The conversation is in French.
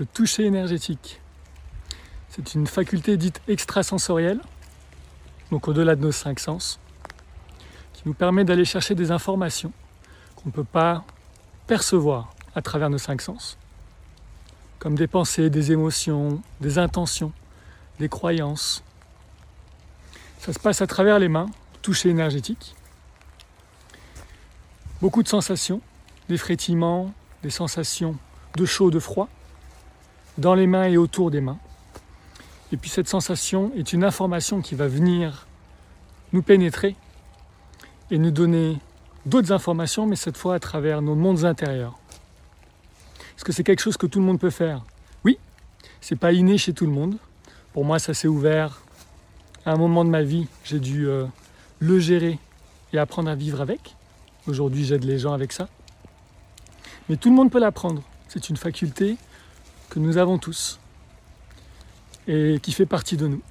le toucher énergétique. C'est une faculté dite extrasensorielle, donc au-delà de nos cinq sens, qui nous permet d'aller chercher des informations qu'on ne peut pas percevoir à travers nos cinq sens, comme des pensées, des émotions, des intentions, des croyances. Ça se passe à travers les mains, toucher énergétique. Beaucoup de sensations, des frétillements, des sensations de chaud, de froid, dans les mains et autour des mains. Et puis cette sensation est une information qui va venir nous pénétrer et nous donner d'autres informations, mais cette fois à travers nos mondes intérieurs. Est-ce que c'est quelque chose que tout le monde peut faire? Oui, c'est pas inné chez tout le monde. Pour moi, ça s'est ouvert à un moment de ma vie. J'ai dû euh, le gérer et apprendre à vivre avec. Aujourd'hui, j'aide les gens avec ça. Mais tout le monde peut l'apprendre. C'est une faculté que nous avons tous et qui fait partie de nous.